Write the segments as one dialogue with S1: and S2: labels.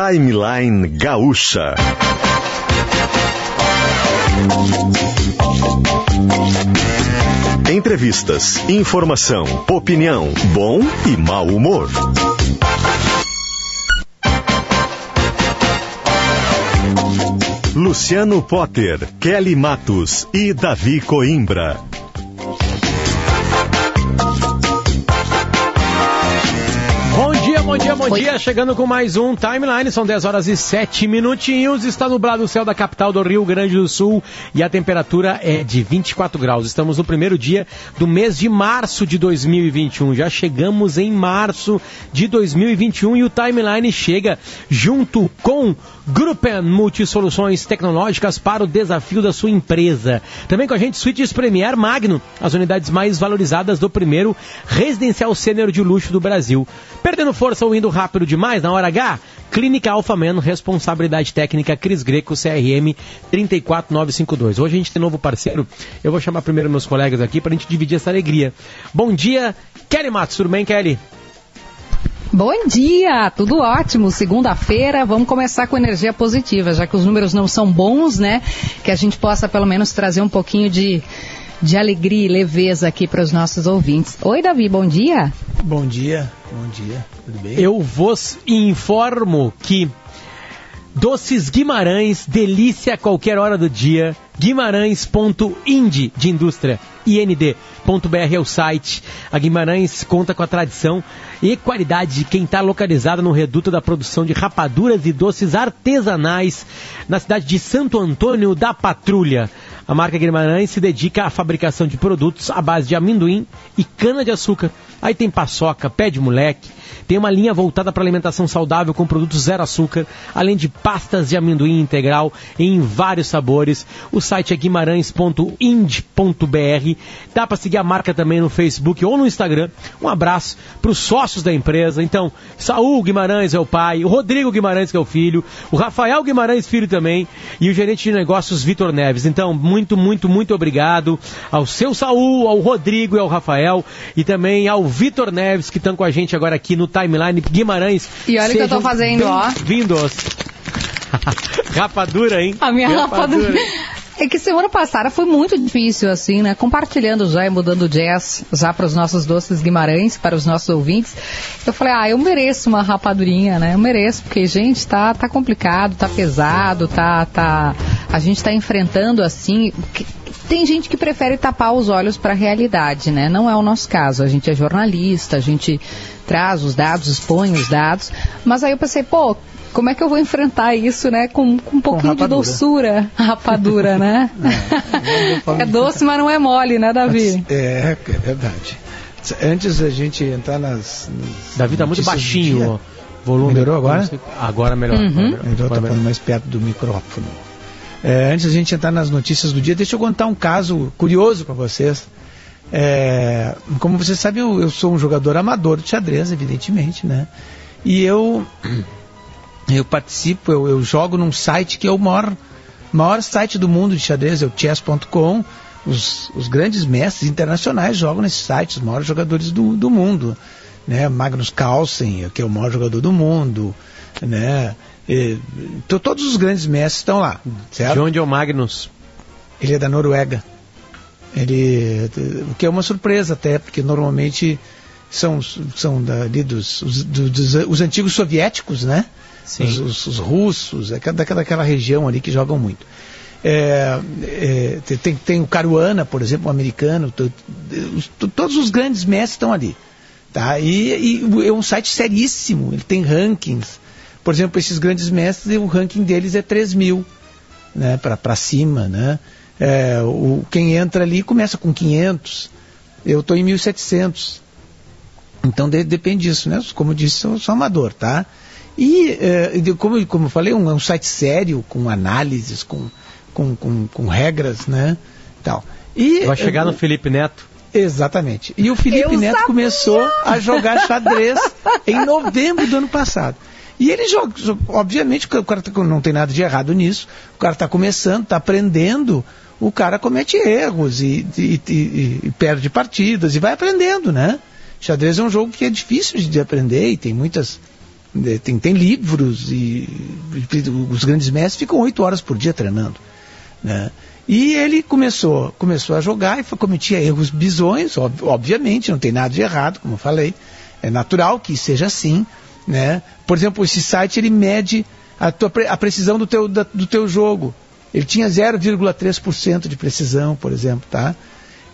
S1: Timeline Gaúcha. Entrevistas, informação, opinião, bom e mau humor. Luciano Potter, Kelly Matos e Davi Coimbra.
S2: Dia, bom dia, bom dia. Chegando com mais um Timeline. São 10 horas e 7 minutinhos. Está nublado o céu da capital do Rio Grande do Sul e a temperatura é de 24 graus. Estamos no primeiro dia do mês de março de 2021. Já chegamos em março de 2021 e o Timeline chega junto com Gruppen Multisoluções Tecnológicas para o desafio da sua empresa. Também com a gente Suítes Premier Magno, as unidades mais valorizadas do primeiro residencial sênior de luxo do Brasil. Perdendo força ou indo rápido demais na hora H? Clínica Alfamen, responsabilidade técnica Cris Greco, CRM 34952. Hoje a gente tem novo parceiro. Eu vou chamar primeiro meus colegas aqui para a gente dividir essa alegria. Bom dia, Kelly Matos. Tudo bem, Kelly?
S3: Bom dia, tudo ótimo. Segunda-feira, vamos começar com energia positiva, já que os números não são bons, né? Que a gente possa pelo menos trazer um pouquinho de, de alegria e leveza aqui para os nossos ouvintes. Oi, Davi, bom dia.
S4: Bom dia, bom dia, tudo bem?
S2: Eu vos informo que Doces Guimarães, delícia a qualquer hora do dia. Guimarães.ind de indústria, ind.br é o site. A Guimarães conta com a tradição e qualidade de quem está localizado no reduto da produção de rapaduras e doces artesanais na cidade de Santo Antônio da Patrulha. A marca Guimarães se dedica à fabricação de produtos à base de amendoim e cana-de-açúcar. Aí tem paçoca, pé de moleque, tem uma linha voltada para alimentação saudável com produtos zero açúcar, além de pastas de amendoim integral em vários sabores. O site é guimarães.ind.br. Dá para seguir a marca também no Facebook ou no Instagram. Um abraço para os sócios da empresa. Então, Saul Guimarães é o pai, o Rodrigo Guimarães que é o filho, o Rafael Guimarães filho também e o gerente de negócios Vitor Neves. Então, muito, muito, muito obrigado ao seu Saul, ao Rodrigo e ao Rafael e também ao Vitor Neves que estão com a gente agora aqui no timeline Guimarães.
S3: E olha o que eu tô fazendo, ó.
S2: Vindos. rapadura, hein?
S3: A minha rapadura. rapadura. É que semana passada foi muito difícil, assim, né? Compartilhando já e mudando jazz já para os nossos doces Guimarães, para os nossos ouvintes. Eu falei, ah, eu mereço uma rapadurinha, né? Eu mereço, porque, gente, tá, tá complicado, tá pesado, tá, tá. A gente tá enfrentando, assim. Tem gente que prefere tapar os olhos para a realidade, né? Não é o nosso caso. A gente é jornalista, a gente traz os dados, expõe os dados. Mas aí eu pensei, pô, como é que eu vou enfrentar isso, né? Com, com um pouquinho com de doçura, rapadura, né? é doce, mas não é mole, né, Davi?
S4: É, é verdade. Antes da gente entrar nas. nas
S2: Davi tá muito baixinho, o
S4: volume. Melhorou agora?
S2: Agora melhor.
S4: Uhum. Melhorou, tá falando mais perto do microfone. É, antes da gente entrar nas notícias do dia, deixa eu contar um caso curioso para vocês. É, como você sabe, eu, eu, sou um jogador amador de xadrez, evidentemente, né? E eu, eu participo, eu, eu jogo num site que é o maior, maior site do mundo de xadrez, é o chess.com. Os, os grandes mestres internacionais jogam nesse site, os maiores jogadores do, do mundo. Né? Magnus Carlsen, que é o maior jogador do mundo, né? E, então, todos os grandes mestres estão lá, certo?
S2: De onde é o Magnus?
S4: Ele é da Noruega. Ele, o que é uma surpresa até, porque normalmente são, são dali dos, os, dos, os antigos soviéticos, né? Os, os, os, russos, é daquela, daquela região ali que jogam muito. É, é, tem, tem o Caruana, por exemplo, um americano, todos os grandes mestres estão ali. Tá? E, e, é um site seríssimo, ele tem rankings. Por exemplo, esses grandes mestres, o ranking deles é 3 mil né, para cima. Né? É, o, quem entra ali começa com 500, eu estou em 1.700. Então de, depende disso, né? Como eu disse, sou, sou amador, tá? E, é, como, como eu falei, um, é um site sério, com análises, com, com, com, com regras, né? Tal. E,
S2: Vai chegar no Felipe Neto.
S4: Exatamente. E o Felipe eu Neto sabia. começou a jogar xadrez em novembro do ano passado. E ele joga, obviamente, o cara tá, não tem nada de errado nisso, o cara está começando, está aprendendo, o cara comete erros e, e, e, e, perde partidas e vai aprendendo, né? Xadrez é um jogo que é difícil de aprender e tem muitas, Tem, tem livros e, e os grandes mestres ficam oito horas por dia treinando. Né? E ele começou, começou a jogar e foi, cometia erros bizonhos, ob, obviamente, não tem nada de errado, como eu falei. É natural que seja assim. Né? Por exemplo, esse site ele mede a, tua, a precisão do teu, da, do teu jogo. Ele tinha 0,3% de precisão, por exemplo, tá?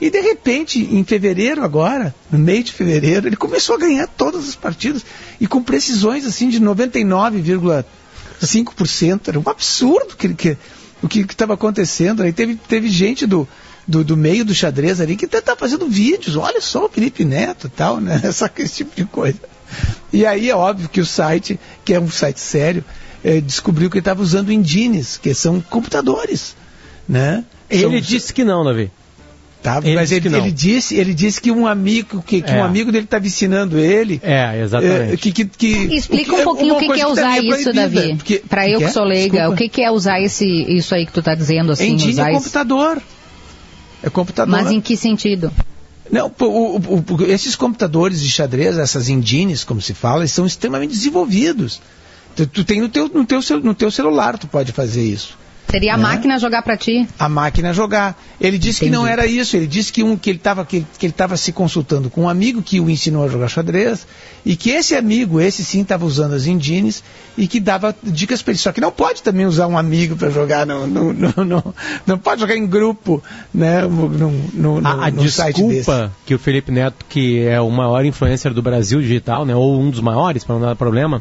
S4: E de repente, em fevereiro agora, no meio de fevereiro, ele começou a ganhar todas as partidas e com precisões assim de 99,5%. Era um absurdo que, que, o que estava acontecendo. Aí teve, teve gente do, do, do, meio do xadrez ali que está fazendo vídeos. Olha só o Felipe Neto tal, né? Essa, esse tipo de coisa. E aí é óbvio que o site, que é um site sério, é, descobriu que ele estava usando engines, que são computadores. Né?
S2: Ele
S4: são,
S2: disse que não, Davi.
S4: Tá, ele mas ele, ele, disse, ele disse que um amigo, que, que é. um amigo dele estava ensinando ele.
S2: É, exatamente. É,
S3: que, que, que, Explica um pouquinho o que, que é usar isso, Davi. Para eu que sou leiga, o que, que é usar esse, isso aí que tu está dizendo assim?
S4: Engine
S3: usar
S4: é computador. É computador.
S3: Mas em que sentido?
S4: Não, o, o, o, esses computadores de xadrez, essas engines, como se fala, eles são extremamente desenvolvidos. Tu, tu tem no teu, no, teu, no teu celular, tu pode fazer isso.
S3: Seria a né? máquina jogar para ti?
S4: A máquina jogar. Ele disse Entendi. que não era isso. Ele disse que, um, que ele estava que, que ele tava se consultando com um amigo que o ensinou a jogar xadrez e que esse amigo, esse sim, estava usando as engines e que dava dicas para ele. Só que não pode também usar um amigo para jogar, no, no, no, no, não pode jogar em grupo, né? No, no, no,
S2: a, a desculpa que o Felipe Neto, que é o maior influencer do Brasil digital, né? Ou um dos maiores, para não dar problema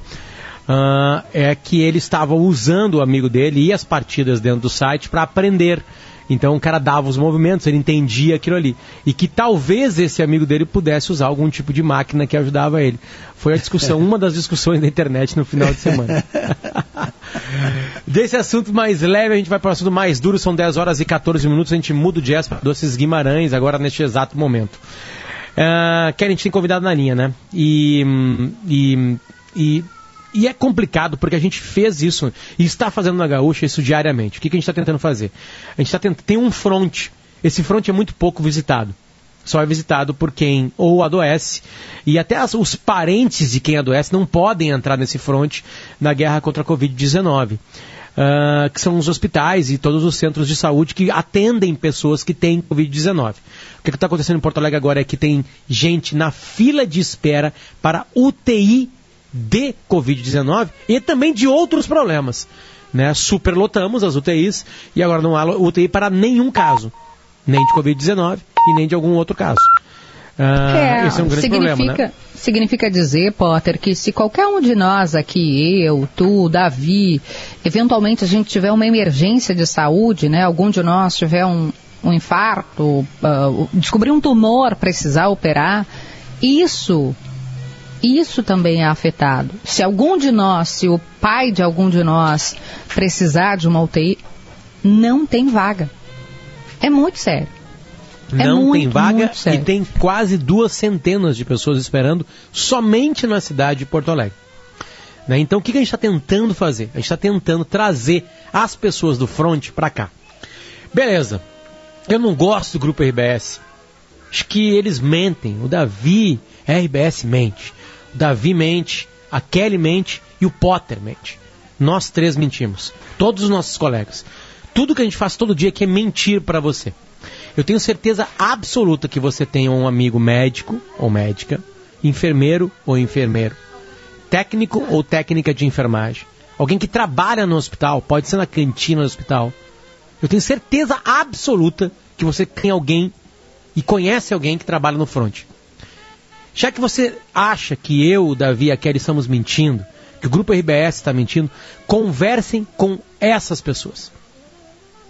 S2: uh, é que ele estava usando o amigo dele e as partidas dentro do site para aprender. Então o cara dava os movimentos, ele entendia aquilo ali. E que talvez esse amigo dele pudesse usar algum tipo de máquina que ajudava ele. Foi a discussão, uma das discussões da internet no final de semana. Desse assunto mais leve, a gente vai para o assunto mais duro, são 10 horas e 14 minutos, a gente muda o jazz para Doces Guimarães, agora neste exato momento. Uh, Karen, a gente tem convidado na linha, né? E, e, e e é complicado porque a gente fez isso e está fazendo na Gaúcha isso diariamente. O que, que a gente está tentando fazer? A gente está tentando. Tem um front. Esse front é muito pouco visitado. Só é visitado por quem ou adoece e até as, os parentes de quem adoece não podem entrar nesse front na guerra contra a Covid-19. Uh, ah, que são os hospitais e todos os centros de saúde que atendem pessoas que têm Covid-19. O que está acontecendo em Porto Alegre agora é que tem gente na fila de espera para UTI de Covid-19 e também de outros problemas. Né? Superlotamos as UTIs e agora não há UTI para nenhum caso, nem de Covid-19 e nem de algum outro caso.
S3: Uh, é, esse é um grande significa, problema, né? Significa dizer, Potter, que se qualquer um de nós aqui, eu, tu, Davi, eventualmente a gente tiver uma emergência de saúde, né? Algum de nós tiver um, um infarto, uh, descobrir um tumor, precisar operar, isso isso também é afetado. Se algum de nós, se o pai de algum de nós precisar de uma UTI, não tem vaga. É muito sério.
S2: É não muito, tem vaga e tem quase duas centenas de pessoas esperando somente na cidade de Porto Alegre. Né? Então o que, que a gente está tentando fazer? A gente está tentando trazer as pessoas do front para cá. Beleza. Eu não gosto do grupo RBS. Acho que eles mentem. O Davi, RBS mente. Davi mente, a Kelly mente e o Potter mente. Nós três mentimos. Todos os nossos colegas. Tudo que a gente faz todo dia aqui é mentir para você. Eu tenho certeza absoluta que você tem um amigo médico ou médica, enfermeiro ou enfermeiro, técnico ou técnica de enfermagem, alguém que trabalha no hospital, pode ser na cantina do hospital. Eu tenho certeza absoluta que você tem alguém e conhece alguém que trabalha no front. Já que você acha que eu, o Davi e a Kelly estamos mentindo, que o grupo RBS está mentindo, conversem com essas pessoas.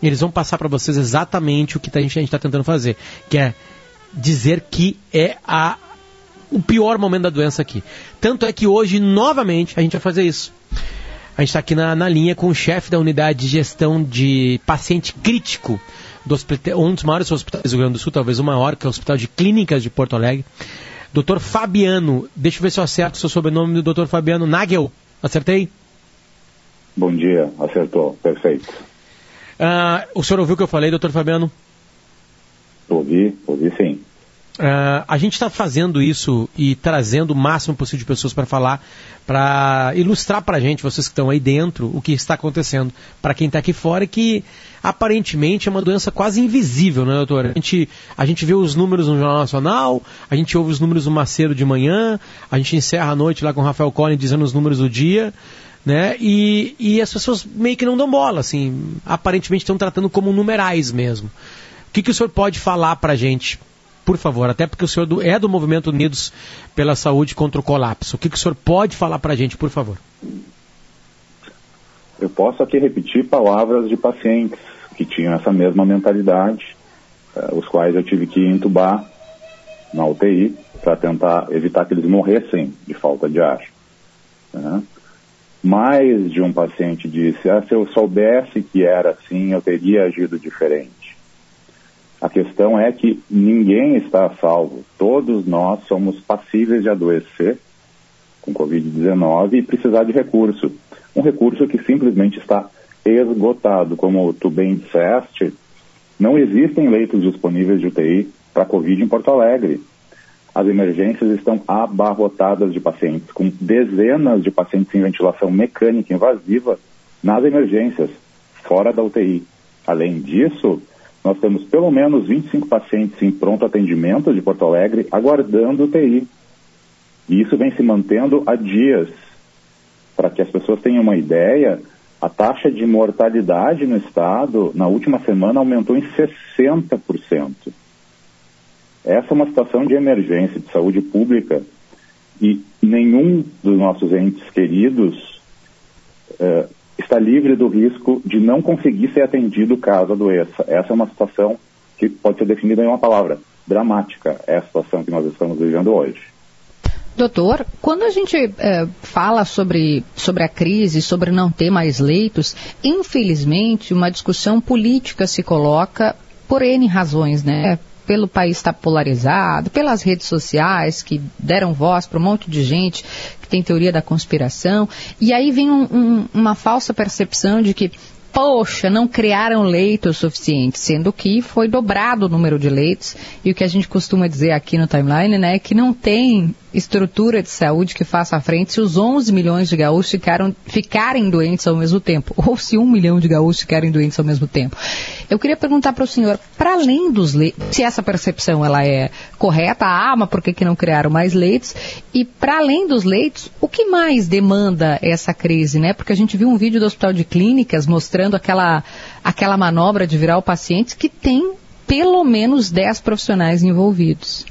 S2: Eles vão passar para vocês exatamente o que a gente está tentando fazer, que é dizer que é a, o pior momento da doença aqui. Tanto é que hoje, novamente, a gente vai fazer isso. A gente está aqui na, na linha com o chefe da unidade de gestão de paciente crítico do hospital, um dos maiores hospitais do Rio Grande do Sul, talvez o maior, que é o Hospital de Clínicas de Porto Alegre. Doutor Fabiano, deixa eu ver se eu acerto o seu sobrenome do doutor Fabiano Nagel. Acertei?
S5: Bom dia, acertou, perfeito.
S2: Uh, o senhor ouviu o que eu falei, doutor Fabiano?
S5: Ouvi, ouvi sim.
S2: Uh, a gente está fazendo isso e trazendo o máximo possível de pessoas para falar, para ilustrar para a gente, vocês que estão aí dentro, o que está acontecendo. Para quem está aqui fora, que aparentemente é uma doença quase invisível, né, doutora? A gente, a gente vê os números no Jornal Nacional, a gente ouve os números do Macedo de manhã, a gente encerra a noite lá com o Rafael Collins dizendo os números do dia. Né? E, e as pessoas meio que não dão bola, assim, aparentemente estão tratando como numerais mesmo. O que, que o senhor pode falar para a gente por favor, até porque o senhor é do Movimento Unidos pela Saúde contra o Colapso. O que, que o senhor pode falar para a gente, por favor?
S5: Eu posso aqui repetir palavras de pacientes que tinham essa mesma mentalidade, uh, os quais eu tive que entubar na UTI para tentar evitar que eles morressem de falta de ar. Né? Mais de um paciente disse: ah, se eu soubesse que era assim, eu teria agido diferente. A questão é que ninguém está a salvo. Todos nós somos passíveis de adoecer com Covid-19 e precisar de recurso. Um recurso que simplesmente está esgotado. Como tu bem disseste, não existem leitos disponíveis de UTI para Covid em Porto Alegre. As emergências estão abarrotadas de pacientes, com dezenas de pacientes em ventilação mecânica invasiva nas emergências, fora da UTI. Além disso, nós temos pelo menos 25 pacientes em pronto atendimento de Porto Alegre aguardando UTI. E isso vem se mantendo há dias. Para que as pessoas tenham uma ideia, a taxa de mortalidade no estado na última semana aumentou em 60%. Essa é uma situação de emergência de saúde pública e nenhum dos nossos entes queridos eh, está livre do risco de não conseguir ser atendido caso adoeça. Essa é uma situação que pode ser definida em uma palavra: dramática. É a situação que nós estamos vivendo hoje.
S3: Doutor, quando a gente é, fala sobre, sobre a crise, sobre não ter mais leitos, infelizmente uma discussão política se coloca por N razões, né? pelo país estar polarizado, pelas redes sociais que deram voz para um monte de gente que tem teoria da conspiração, e aí vem um, um, uma falsa percepção de que poxa, não criaram leitos suficientes, sendo que foi dobrado o número de leitos, e o que a gente costuma dizer aqui no timeline, né, é que não tem estrutura de saúde que faça frente se os 11 milhões de gaúchos ficaram, ficarem doentes ao mesmo tempo, ou se um milhão de gaúchos ficarem doentes ao mesmo tempo. Eu queria perguntar para o senhor, para além dos leitos, se essa percepção ela é correta, ah, mas por que, que não criaram mais leitos? E para além dos leitos, o que mais demanda essa crise, né? Porque a gente viu um vídeo do Hospital de Clínicas mostrando aquela, aquela manobra de virar o paciente que tem pelo menos 10 profissionais envolvidos.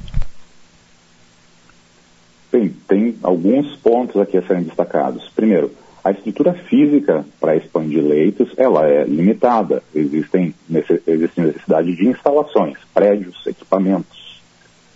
S5: Bem, tem alguns pontos aqui a serem destacados. Primeiro, a estrutura física para expandir leitos, ela é limitada. Existem, existe necessidade de instalações, prédios, equipamentos,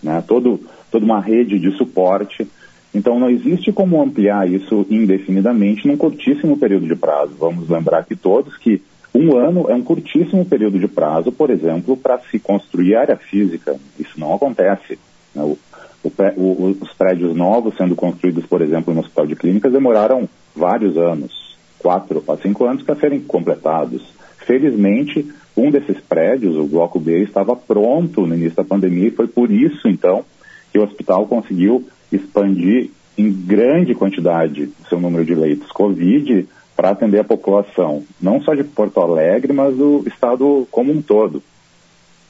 S5: né? Todo, toda uma rede de suporte. Então, não existe como ampliar isso indefinidamente num curtíssimo período de prazo. Vamos lembrar aqui todos que um ano é um curtíssimo período de prazo, por exemplo, para se construir área física. Isso não acontece. Né? O, o, os prédios novos sendo construídos, por exemplo, no Hospital de Clínicas, demoraram vários anos, quatro a cinco anos, para serem completados. Felizmente, um desses prédios, o Bloco B, estava pronto no início da pandemia e foi por isso, então, que o hospital conseguiu expandir em grande quantidade seu número de leitos Covid para atender a população, não só de Porto Alegre, mas do estado como um todo.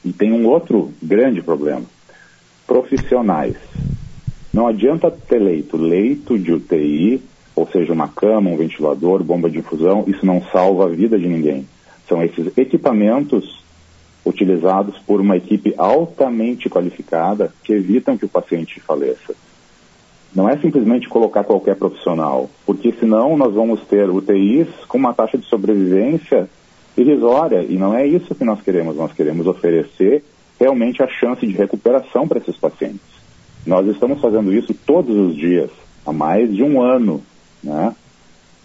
S5: E tem um outro grande problema profissionais. Não adianta ter leito, leito de UTI, ou seja, uma cama, um ventilador, bomba de infusão, isso não salva a vida de ninguém. São esses equipamentos utilizados por uma equipe altamente qualificada que evitam que o paciente faleça. Não é simplesmente colocar qualquer profissional, porque senão nós vamos ter UTIs com uma taxa de sobrevivência irrisória, e não é isso que nós queremos. Nós queremos oferecer realmente a chance de recuperação para esses pacientes. Nós estamos fazendo isso todos os dias, há mais de um ano, né?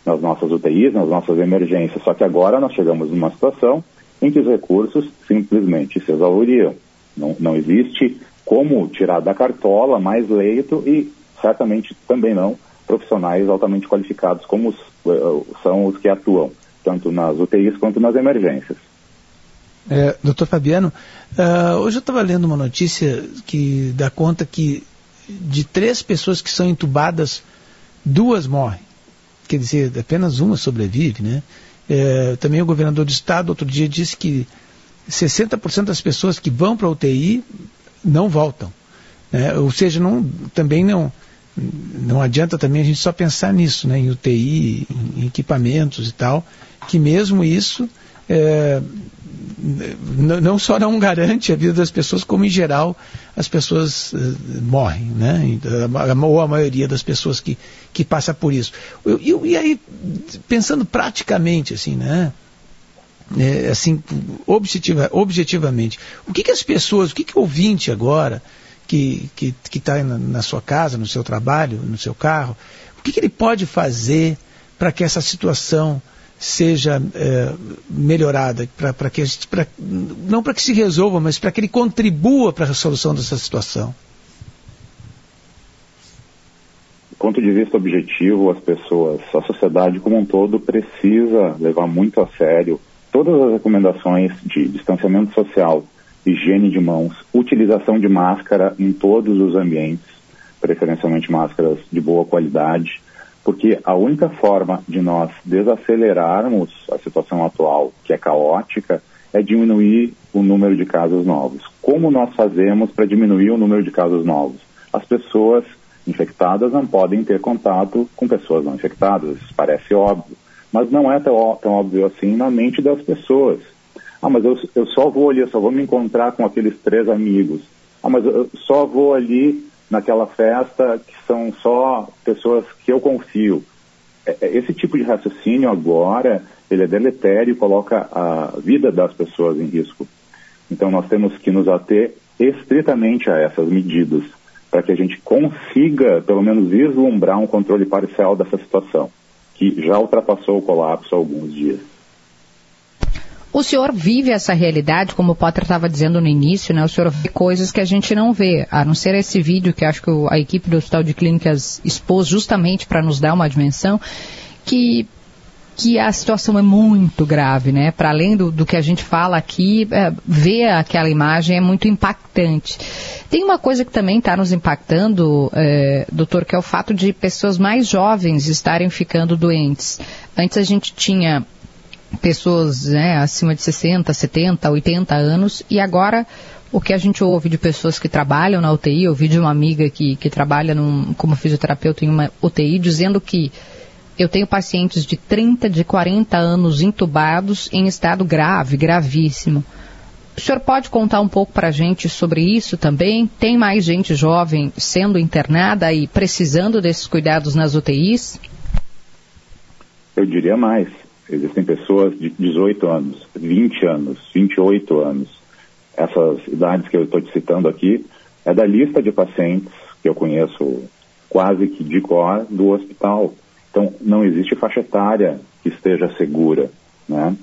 S5: nas nossas UTIs, nas nossas emergências. Só que agora nós chegamos numa situação em que os recursos simplesmente se exauriam. Não, não existe como tirar da cartola mais leito e certamente também não profissionais altamente qualificados como os, uh, são os que atuam, tanto nas UTIs quanto nas emergências.
S4: É, doutor Fabiano, uh, hoje eu estava lendo uma notícia que dá conta que de três pessoas que são entubadas, duas morrem. Quer dizer, apenas uma sobrevive, né? É, também o governador do estado outro dia disse que 60% das pessoas que vão para a UTI não voltam. Né? Ou seja, não, também não, não adianta também a gente só pensar nisso, né? em UTI, em equipamentos e tal, que mesmo isso é, não só não garante a vida das pessoas, como em geral as pessoas uh, morrem, né? Ou a maioria das pessoas que, que passa por isso. Eu, eu, e aí, pensando praticamente, assim, né? É, assim, objetiva, objetivamente, o que, que as pessoas, o que, que o ouvinte agora, que está que, que tá na, na, sua casa, no seu trabalho, no seu carro, o que, que ele pode fazer para que essa situação seja é, melhorada, para que pra, não para que se resolva, mas para que ele contribua para a solução dessa situação?
S5: Do ponto de vista objetivo, as pessoas, a sociedade como um todo precisa levar muito a sério todas as recomendações de distanciamento social, higiene de mãos, utilização de máscara em todos os ambientes, preferencialmente máscaras de boa qualidade, porque a única forma de nós desacelerarmos a situação atual, que é caótica, é diminuir o número de casos novos. Como nós fazemos para diminuir o número de casos novos? As pessoas infectadas não podem ter contato com pessoas não infectadas, isso parece óbvio, mas não é tão, tão óbvio assim na mente das pessoas. Ah, mas eu, eu só vou ali, eu só vou me encontrar com aqueles três amigos. Ah, mas eu só vou ali naquela festa que são só pessoas que eu confio. É, é, esse tipo de raciocínio agora, ele é deletério e coloca a vida das pessoas em risco. Então nós temos que nos ater estritamente a essas medidas para que a gente consiga, pelo menos, vislumbrar um controle parcial dessa situação, que já ultrapassou o colapso há alguns dias.
S3: O senhor vive essa realidade, como o Potter estava dizendo no início, né? O senhor vê coisas que a gente não vê, a não ser esse vídeo que acho que a equipe do Hospital de Clínicas expôs justamente para nos dar uma dimensão, que que a situação é muito grave, né? Para além do, do, que a gente fala aqui, é, ver aquela imagem é muito impactante. Tem uma coisa que também está nos impactando, é, doutor, que é o fato de pessoas mais jovens estarem ficando doentes. Antes a gente tinha pessoas né, acima de 60, 70, 80 anos, e agora o que a gente ouve de pessoas que trabalham na UTI, ouvi de uma amiga que, que trabalha num, como fisioterapeuta em uma UTI, dizendo que eu tenho pacientes de 30, de 40 anos intubados em estado grave, gravíssimo. O senhor pode contar um pouco para a gente sobre isso também? Tem mais gente jovem sendo internada e precisando desses cuidados nas UTIs?
S5: Eu diria mais. Existem pessoas de 18 anos, 20 anos, 28 anos. Essas idades que eu estou te citando aqui é da lista de pacientes que eu conheço quase que de cor do hospital. Então, não existe faixa etária que esteja segura. Né?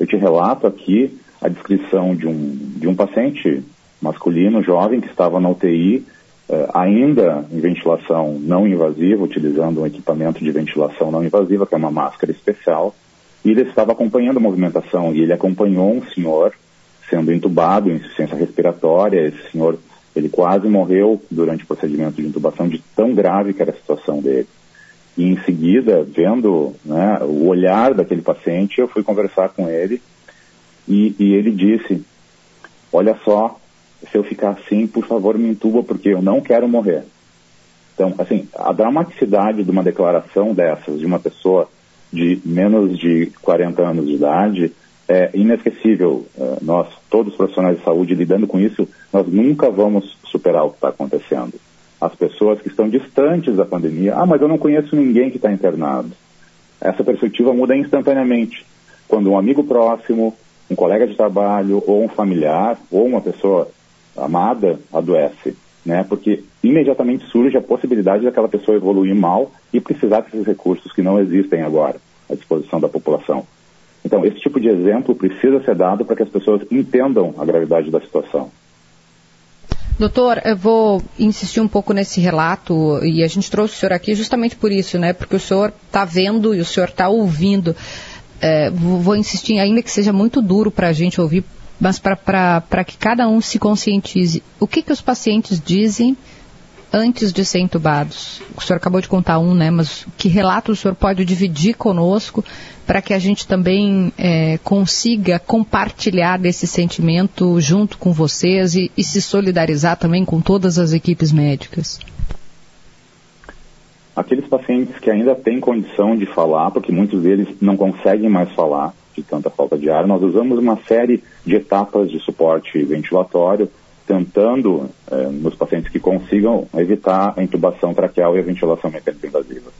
S5: Eu te relato aqui a descrição de um, de um paciente masculino, jovem, que estava na UTI, ainda em ventilação não invasiva, utilizando um equipamento de ventilação não invasiva, que é uma máscara especial, e ele estava acompanhando a movimentação e ele acompanhou um senhor sendo entubado em insuficiência respiratória. Esse senhor, ele quase morreu durante o procedimento de intubação de tão grave que era a situação dele. E em seguida, vendo né, o olhar daquele paciente, eu fui conversar com ele e, e ele disse: Olha só, se eu ficar assim, por favor, me intuba porque eu não quero morrer. Então, assim, a dramaticidade de uma declaração dessas, de uma pessoa de menos de 40 anos de idade é inesquecível. É, nós, todos os profissionais de saúde, lidando com isso, nós nunca vamos superar o que está acontecendo. As pessoas que estão distantes da pandemia, ah, mas eu não conheço ninguém que está internado. Essa perspectiva muda instantaneamente. Quando um amigo próximo, um colega de trabalho, ou um familiar, ou uma pessoa amada adoece né? Porque imediatamente surge a possibilidade daquela pessoa evoluir mal e precisar desses recursos que não existem agora à disposição da população. Então, esse tipo de exemplo precisa ser dado para que as pessoas entendam a gravidade da situação.
S3: Doutor, eu vou insistir um pouco nesse relato e a gente trouxe o senhor aqui justamente por isso, né? Porque o senhor está vendo e o senhor está ouvindo. É, vou insistir, ainda que seja muito duro para a gente ouvir mas para que cada um se conscientize, o que, que os pacientes dizem antes de ser entubados? O senhor acabou de contar um, né? Mas que relato o senhor pode dividir conosco para que a gente também é, consiga compartilhar desse sentimento junto com vocês e, e se solidarizar também com todas as equipes médicas?
S5: Aqueles pacientes que ainda têm condição de falar, porque muitos deles não conseguem mais falar de tanta falta de ar, nós usamos uma série de etapas de suporte ventilatório tentando, eh, nos pacientes que consigam, evitar a intubação traqueal e a ventilação mecânica invasiva.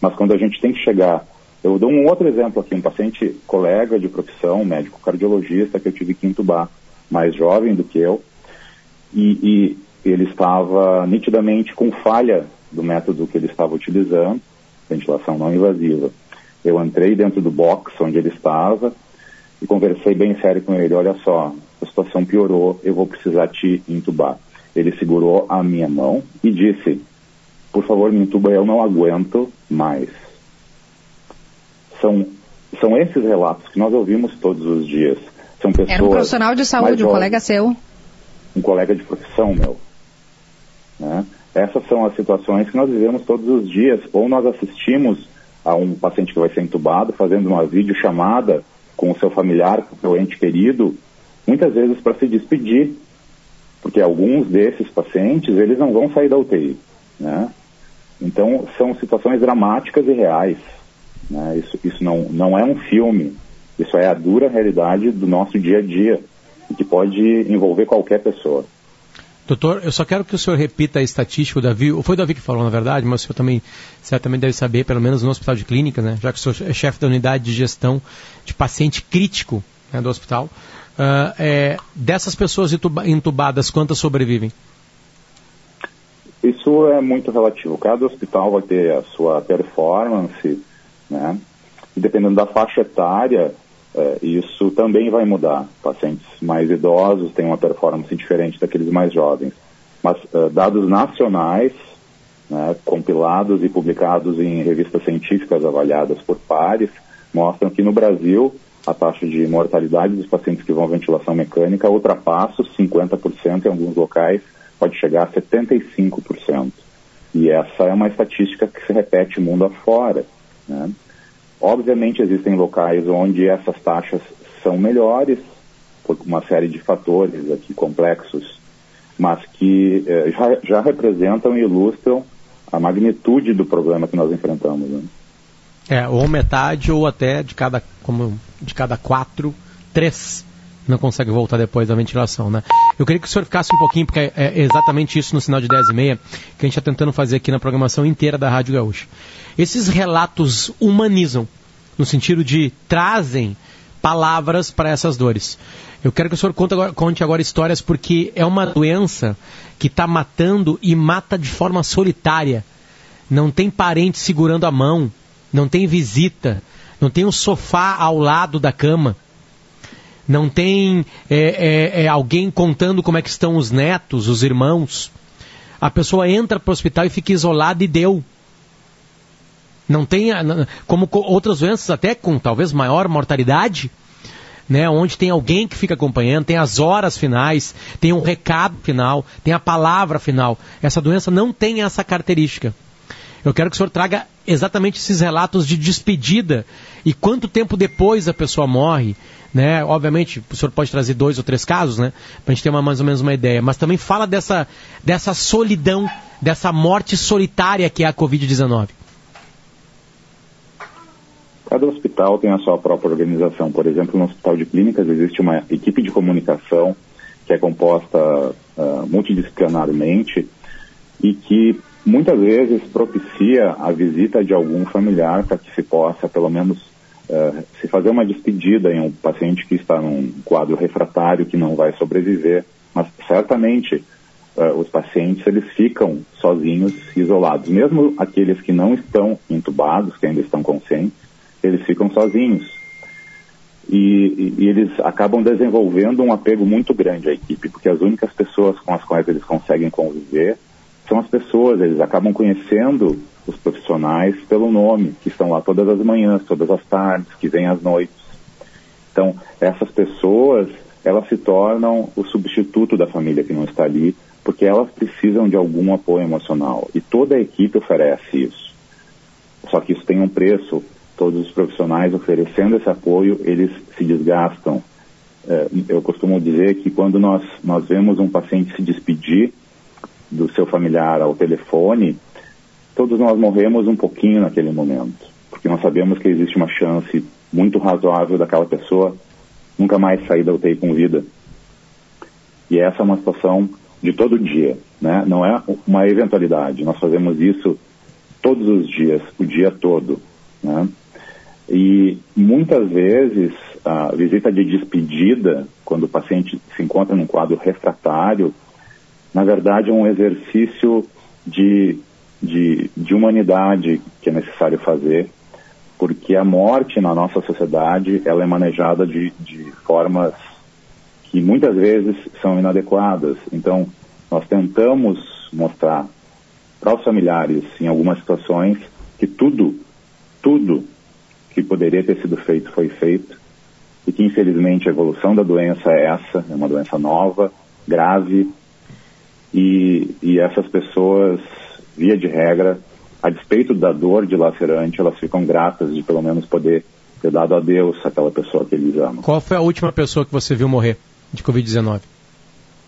S5: Mas quando a gente tem que chegar, eu dou um outro exemplo aqui, um paciente colega de profissão, médico cardiologista, que eu tive que intubar, mais jovem do que eu, e, e ele estava nitidamente com falha do método que ele estava utilizando, ventilação não invasiva. Eu entrei dentro do box onde ele estava e conversei bem sério com ele, olha só, a situação piorou, eu vou precisar te intubar. Ele segurou a minha mão e disse, por favor, me intuba, eu não aguento mais. São, são esses relatos que nós ouvimos todos os dias. São pessoas
S3: Era um profissional de saúde, um colega seu.
S5: Um colega de profissão meu. Né? Essas são as situações que nós vivemos todos os dias. Ou nós assistimos a um paciente que vai ser entubado, fazendo uma videochamada com o seu familiar, com o seu ente querido, muitas vezes para se despedir, porque alguns desses pacientes, eles não vão sair da UTI, né? Então, são situações dramáticas e reais, né? Isso, isso não, não é um filme, isso é a dura realidade do nosso dia a dia, e que pode envolver qualquer pessoa.
S2: Doutor, eu só quero que o senhor repita a estatística, o Davi, foi o Davi que falou, na verdade, mas o senhor também certamente deve saber, pelo menos no hospital de clínica, né, já que o senhor é chefe da unidade de gestão de paciente crítico né, do hospital, uh, é, dessas pessoas entubadas, quantas sobrevivem?
S5: Isso é muito relativo. Cada hospital vai ter a sua performance, né? E dependendo da faixa etária, é, isso também vai mudar. Pacientes mais idosos têm uma performance diferente daqueles mais jovens. Mas uh, dados nacionais, né, compilados e publicados em revistas científicas avaliadas por pares, mostram que no Brasil a taxa de mortalidade dos pacientes que vão à ventilação mecânica ultrapassa os 50%, em alguns locais pode chegar a 75%. E essa é uma estatística que se repete mundo afora. Né? Obviamente existem locais onde essas taxas são melhores, por uma série de fatores aqui complexos, mas que eh, já, já, representam e ilustram a magnitude do problema que nós enfrentamos. Né?
S2: É, ou metade, ou até de cada, como, de cada quatro, três não consegue voltar depois da ventilação, né? Eu queria que o senhor ficasse um pouquinho, porque é exatamente isso no sinal de 10 e meia que a gente está tentando fazer aqui na programação inteira da Rádio Gaúcha. Esses relatos humanizam, no sentido de trazem palavras para essas dores. Eu quero que o senhor conte agora, conte agora histórias porque é uma doença que está matando e mata de forma solitária. Não tem parente segurando a mão, não tem visita, não tem um sofá ao lado da cama, não tem é, é, é alguém contando como é que estão os netos, os irmãos. A pessoa entra para o hospital e fica isolada e deu. Não tem, como outras doenças até com talvez maior mortalidade, né, onde tem alguém que fica acompanhando, tem as horas finais, tem um recado final, tem a palavra final. Essa doença não tem essa característica. Eu quero que o senhor traga exatamente esses relatos de despedida e quanto tempo depois a pessoa morre, né? Obviamente, o senhor pode trazer dois ou três casos, né? Para a gente ter uma, mais ou menos uma ideia. Mas também fala dessa, dessa solidão, dessa morte solitária que é a Covid-19.
S5: Cada hospital tem a sua própria organização. Por exemplo, no Hospital de Clínicas existe uma equipe de comunicação que é composta uh, multidisciplinarmente e que muitas vezes propicia a visita de algum familiar para que se possa, pelo menos, uh, se fazer uma despedida em um paciente que está num quadro refratário que não vai sobreviver. Mas certamente uh, os pacientes eles ficam sozinhos, isolados. Mesmo aqueles que não estão intubados, que ainda estão conscientes, eles ficam sozinhos. E, e, eles acabam desenvolvendo um apego muito grande à equipe, porque as únicas pessoas com as quais eles conseguem conviver são as pessoas, eles acabam conhecendo os profissionais pelo nome, que estão lá todas as manhãs, todas as tardes, que vêm às noites. Então, essas pessoas, elas se tornam o substituto da família que não está ali, porque elas precisam de algum apoio emocional. E toda a equipe oferece isso. Só que isso tem um preço. Todos os profissionais oferecendo esse apoio, eles se desgastam. É, eu costumo dizer que quando nós, nós vemos um paciente se despedir do seu familiar ao telefone, todos nós morremos um pouquinho naquele momento. Porque nós sabemos que existe uma chance muito razoável daquela pessoa nunca mais sair da UTI com vida. E essa é uma situação de todo dia, né? Não é uma eventualidade. Nós fazemos isso todos os dias, o dia todo, né? E muitas vezes a visita de despedida, quando o paciente se encontra num quadro refratário, na verdade é um exercício de, de, de humanidade que é necessário fazer, porque a morte na nossa sociedade ela é manejada de, de formas que muitas vezes são inadequadas. Então, nós tentamos mostrar para os familiares, em algumas situações, que tudo, tudo que poderia ter sido feito foi feito e que, infelizmente, a evolução da doença é essa, é uma doença nova, grave, e, e essas pessoas, via de regra, a despeito da dor dilacerante, elas ficam gratas de pelo menos poder ter dado a Deus aquela pessoa que eles amam.
S2: Qual foi a última pessoa que você viu morrer de Covid-19?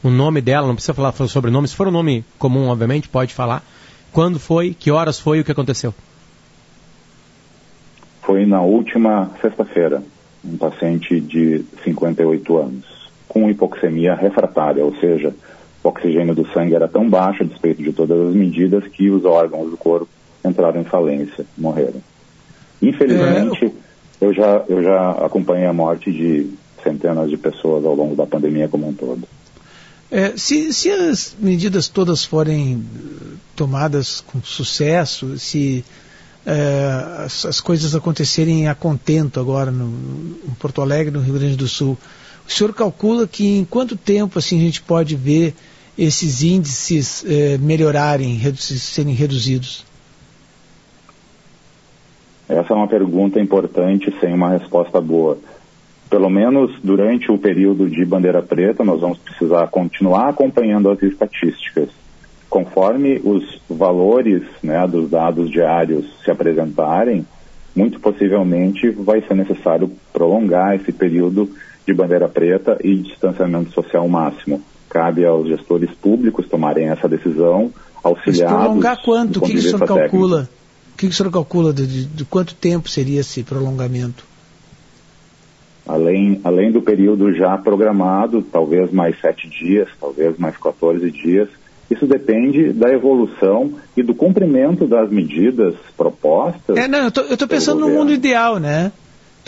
S2: O nome dela, não precisa falar o sobrenome, se for um nome comum, obviamente, pode falar. Quando foi, que horas foi e o que aconteceu?
S5: Foi na última sexta-feira, um paciente de 58 anos, com hipoxemia refratária, ou seja, o oxigênio do sangue era tão baixo, a despeito de todas as medidas, que os órgãos do corpo entraram em falência, morreram. Infelizmente, é... eu, já, eu já acompanhei a morte de centenas de pessoas ao longo da pandemia como um todo.
S4: É, se, se, as medidas todas forem tomadas com sucesso, se é, as, as, coisas acontecerem a contento agora no, em Porto Alegre, no Rio Grande do Sul, o senhor calcula que em quanto tempo assim a gente pode ver esses índices é, melhorarem, serem reduzidos?
S5: Essa é uma pergunta importante sem uma resposta boa pelo menos durante o período de bandeira preta, nós vamos precisar continuar acompanhando as estatísticas. Conforme os valores né, dos dados diários se apresentarem, muito possivelmente vai ser necessário prolongar esse período de bandeira preta e distanciamento social máximo. Cabe aos gestores públicos tomarem essa decisão, auxiliados. Mas
S4: prolongar quanto? O que, que o senhor calcula? O que, que o senhor calcula de, de, de quanto tempo seria esse prolongamento?
S5: além, além do período já programado, talvez mais sete dias, talvez mais 14 dias. Isso depende da evolução e do cumprimento das medidas propostas.
S4: É, não, eu estou pensando no mundo ideal, né?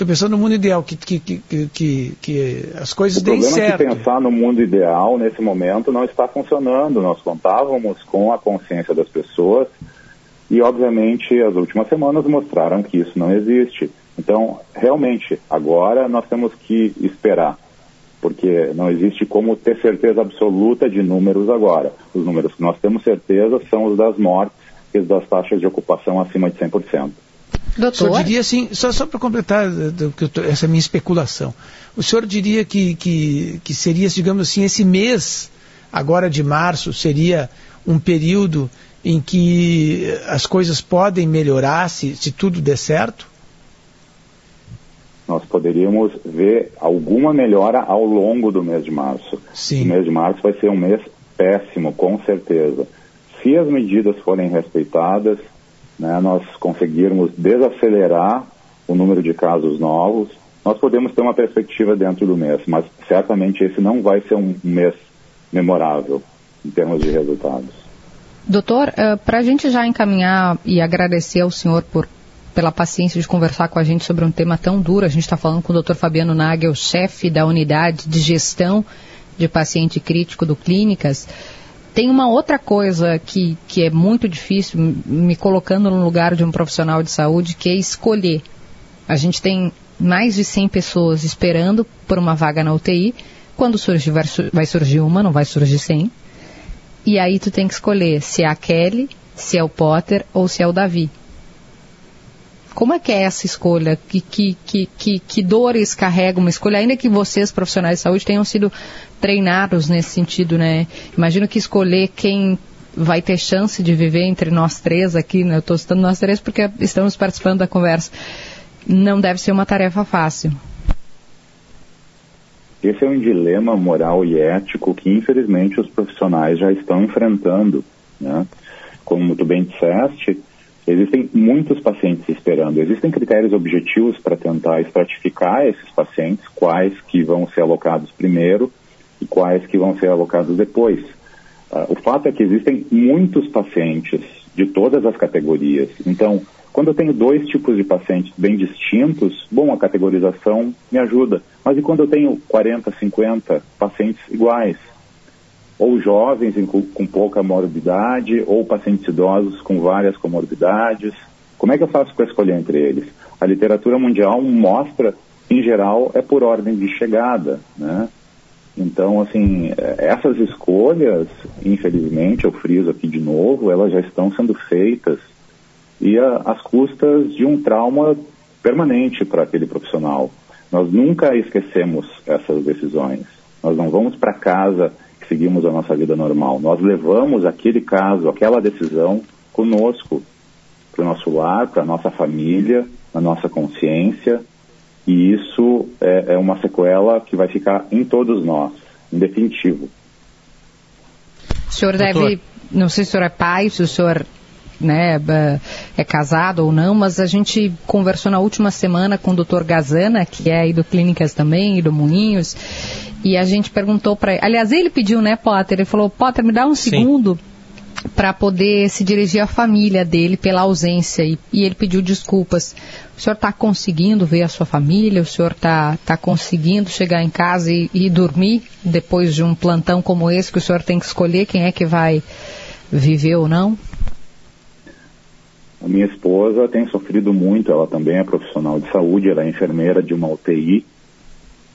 S4: Estou pensando no mundo ideal, que, que, que, que, que as coisas deem certo. O
S5: problema é que pensar no mundo ideal, nesse momento, não está funcionando. Nós contávamos com a consciência das pessoas e, obviamente, as últimas semanas mostraram que isso não existe. Então, realmente, agora nós temos que esperar, porque não existe como ter certeza absoluta de números agora. Os números que nós temos certeza são os das mortes e das taxas de ocupação acima de 100%.
S4: Doutor? Eu diria assim, só, só para completar essa minha especulação, o senhor diria que, que, que seria, digamos assim, esse mês, agora de março, seria um período em que as coisas podem melhorar se, se tudo der certo?
S5: nós poderíamos ver alguma melhora ao longo do mês de março.
S4: Sim.
S5: O mês de março vai ser um mês péssimo, com certeza. Se as medidas forem respeitadas, né, nós conseguirmos desacelerar o número de casos novos, nós podemos ter uma perspectiva dentro do mês, mas certamente esse não vai ser um mês memorável em termos de resultados.
S3: Doutor, uh, para a gente já encaminhar e agradecer ao senhor por pela paciência de conversar com a gente sobre um tema tão duro. A gente está falando com o Dr. Fabiano Nagel, chefe da unidade de gestão de paciente crítico do Clínicas. Tem uma outra coisa que, que é muito difícil, me colocando no lugar de um profissional de saúde, que é escolher. A gente tem mais de 100 pessoas esperando por uma vaga na UTI. Quando surgir, vai surgir uma, não vai surgir 100. E aí tu tem que escolher se é a Kelly, se é o Potter ou se é o Davi. Como é que é essa escolha? Que, que, que, que, dores carrega uma escolha? Ainda que vocês, profissionais de saúde, tenham sido treinados nesse sentido, né? Imagino que escolher quem vai ter chance de viver entre nós três aqui, né? eu estou citando nós três porque estamos participando da conversa, não deve ser uma tarefa fácil.
S5: Esse é um dilema moral e ético que, infelizmente, os profissionais já estão enfrentando. Né? Como tu bem disseste, existem muitos pacientes esperando. Existem critérios objetivos para tentar estratificar esses pacientes, quais que vão ser alocados primeiro e quais que vão ser alocados depois. Uh, o fato é que existem muitos pacientes de todas as categorias. Então, quando eu tenho dois tipos de pacientes bem distintos, bom, a categorização me ajuda. Mas e quando eu tenho 40, 50 pacientes iguais? Ou jovens com, pouca morbidade, ou pacientes idosos com várias comorbidades. Como é que eu faço para escolher entre eles? A literatura mundial mostra, em geral, é por ordem de chegada, né? Então, assim, essas escolhas, infelizmente, eu friso aqui de novo, elas já estão sendo feitas e às custas de um trauma permanente para aquele profissional. Nós nunca esquecemos essas decisões. Nós não vamos para casa seguimos a nossa vida normal. Nós levamos aquele caso, aquela decisão conosco, para o nosso lar, para a nossa família, na nossa consciência, e isso é, é uma sequela que vai ficar em todos nós, em definitivo.
S3: O senhor Doutor. deve, não sei se o senhor é pai, se o senhor né, é casado ou não, mas a gente conversou na última semana com o Dr. Gazana, que é aí do Clínicas também, e do Moinhos, e a gente perguntou para ele, aliás, ele pediu, né, Potter, ele falou, Potter, me dá um Sim. segundo para poder se dirigir à família dele pela ausência e, e ele pediu desculpas. O senhor está conseguindo ver a sua família? O senhor está tá conseguindo chegar em casa e, e, dormir depois de um plantão como esse que o senhor tem que escolher quem é que vai viver ou não?
S5: A minha esposa tem sofrido muito, ela também é profissional de saúde, ela é enfermeira de uma UTI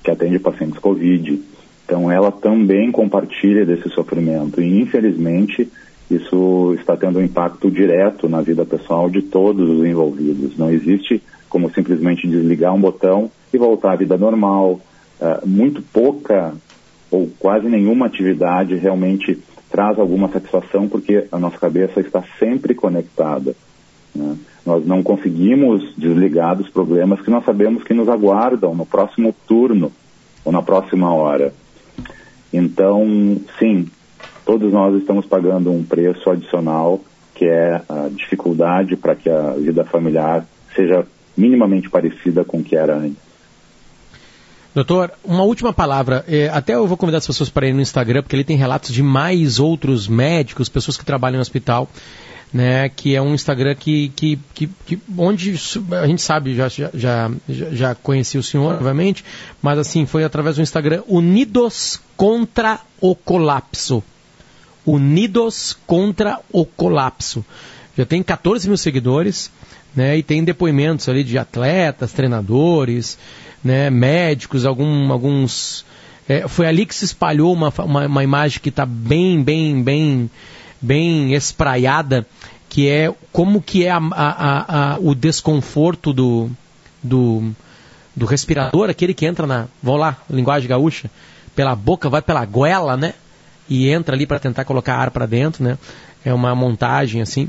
S5: que atende pacientes Covid. Então ela também compartilha desse sofrimento e infelizmente isso está tendo um impacto direto na vida pessoal de todos os envolvidos. Não existe como simplesmente desligar um botão e voltar à vida normal. Uh, muito pouca ou quase nenhuma atividade realmente traz alguma satisfação porque a nossa cabeça está sempre conectada. Né? Nós não conseguimos desligar dos problemas que nós sabemos que nos aguardam no próximo turno ou na próxima hora. Então, sim, todos nós estamos pagando um preço adicional, que é a dificuldade para que a vida familiar seja minimamente parecida com o que era antes.
S2: Doutor, uma última palavra. É, até eu vou convidar as pessoas para ir no Instagram, porque ele tem relatos de mais outros médicos, pessoas que trabalham no hospital, né? Que é um Instagram que, que, que, que onde a gente sabe, já, já, já, já conheci o senhor, obviamente, mas assim, foi através do Instagram Unidos contra o Colapso. Unidos contra o Colapso. Já tem 14 mil seguidores, né? E tem depoimentos ali de atletas, treinadores, né? Médicos, algum, alguns. É, foi ali que se espalhou uma, uma, uma imagem que está bem, bem, bem, bem espraiada, que é como que é a, a, a, o desconforto do, do, do respirador, aquele que entra na, vamos lá, linguagem gaúcha, pela boca, vai pela goela, né? e entra ali para tentar colocar ar para dentro, né? É uma montagem assim.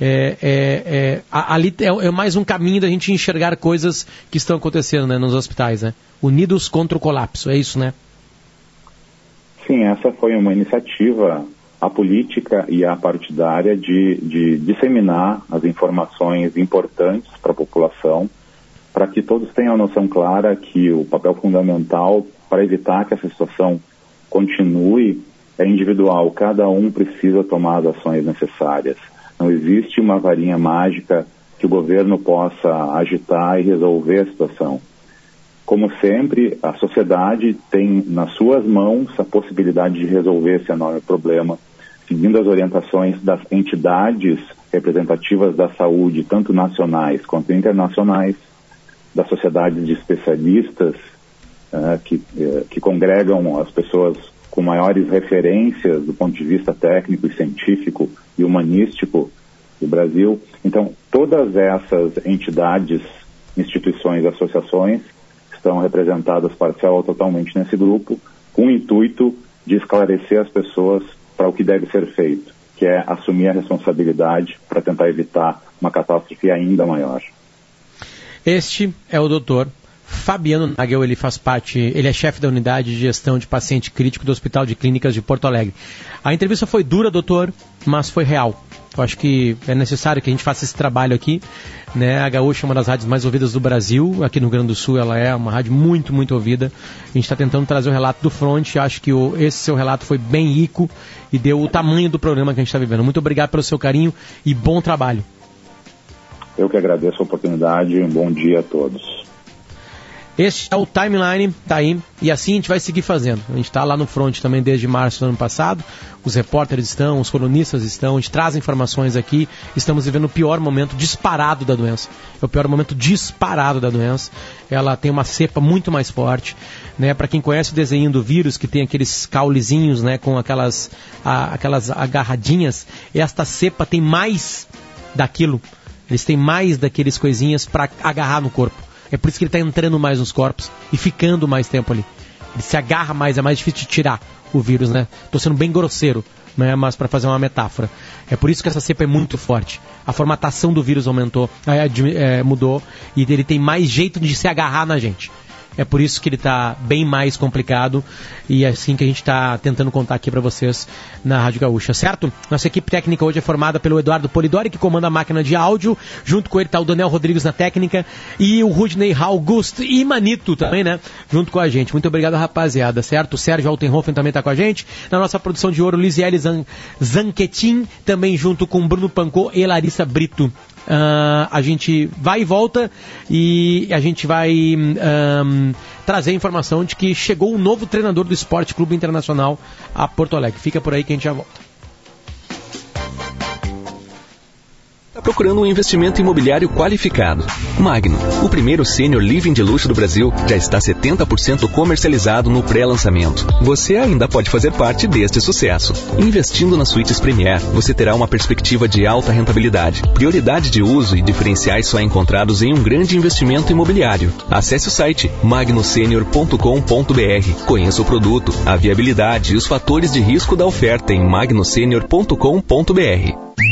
S2: É, é, é, ali é, é, mais um caminho da gente enxergar coisas que estão acontecendo né, nos hospitais, né? Unidos contra o colapso, é isso, né?
S5: Sim, essa foi uma iniciativa a política e a partidária de, de disseminar as informações importantes para a população, para que todos tenham a noção clara que o papel fundamental para evitar que essa situação continue é individual, cada um precisa tomar as ações necessárias. Não existe uma varinha mágica que o governo possa agitar e resolver a situação. Como sempre, a sociedade tem nas suas mãos a possibilidade de resolver esse enorme problema, seguindo as orientações das entidades representativas da saúde, tanto nacionais quanto internacionais, das sociedades de especialistas uh, que, uh, que congregam as pessoas com maiores referências do ponto de vista técnico e científico e humanístico do Brasil. Então, todas essas entidades, instituições, associações estão representadas parcial ou totalmente nesse grupo, com o intuito de esclarecer as pessoas para o que deve ser feito, que é assumir a responsabilidade para tentar evitar uma catástrofe ainda maior.
S2: Este é o doutor Fabiano Nagel, ele faz parte, ele é chefe da unidade de gestão de paciente crítico do Hospital de Clínicas de Porto Alegre. A entrevista foi dura, doutor, mas foi real. Eu acho que é necessário que a gente faça esse trabalho aqui. Né? A Gaúcha é uma das rádios mais ouvidas do Brasil. Aqui no Rio Grande do Sul ela é uma rádio muito, muito ouvida. A gente está tentando trazer o relato do front. Acho que o, esse seu relato foi bem rico e deu o tamanho do programa que a gente está vivendo. Muito obrigado pelo seu carinho e bom trabalho.
S5: Eu que agradeço a oportunidade. Um bom dia a todos.
S2: Este é o timeline, tá aí. E assim a gente vai seguir fazendo. A gente está lá no front também desde março do ano passado. Os repórteres estão, os colunistas estão, a gente traz informações aqui. Estamos vivendo o pior momento disparado da doença. É o pior momento disparado da doença. Ela tem uma cepa muito mais forte. Né? Para quem conhece o desenho do vírus, que tem aqueles caulezinhos né, com aquelas, a, aquelas agarradinhas, esta cepa tem mais daquilo. Eles têm mais daqueles coisinhas para agarrar no corpo. É por isso que ele está entrando mais nos corpos e ficando mais tempo ali. Ele se agarra mais, é mais difícil de tirar o vírus, né? Estou sendo bem grosseiro, né? mas para fazer uma metáfora. É por isso que essa cepa é muito forte. A formatação do vírus aumentou, é, mudou e ele tem mais jeito de se agarrar na gente. É por isso que ele está bem mais complicado e é assim que a gente está tentando contar aqui para vocês na Rádio Gaúcha, certo? Nossa equipe técnica hoje é formada pelo Eduardo Polidori, que comanda a máquina de áudio. Junto com ele está o Daniel Rodrigues na técnica e o Rudney Augusto e Manito também, né? Junto com a gente. Muito obrigado, rapaziada, certo? O Sérgio Altenhofen também está com a gente. Na nossa produção de ouro, Lisiele Zan Zanquetin, também junto com Bruno Pancô e Larissa Brito. Uh, a gente vai e volta e a gente vai um, trazer a informação de que chegou um novo treinador do Esporte Clube Internacional a Porto Alegre. Fica por aí que a gente já volta.
S6: Procurando um investimento imobiliário qualificado. Magno, o primeiro sênior living de luxo do Brasil, já está 70% comercializado no pré-lançamento. Você ainda pode fazer parte deste sucesso. Investindo nas suítes Premier, você terá uma perspectiva de alta rentabilidade, prioridade de uso e diferenciais só encontrados em um grande investimento imobiliário. Acesse o site magnosenior.com.br. Conheça o produto, a viabilidade e os fatores de risco da oferta em magnosenior.com.br.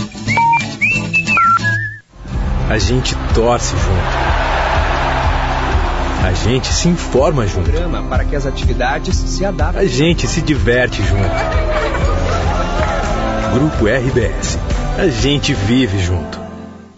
S7: A gente torce junto. A gente se informa junto.
S8: Programa para que as atividades se adaptem.
S7: A gente se diverte junto. Grupo RBS. A gente vive junto.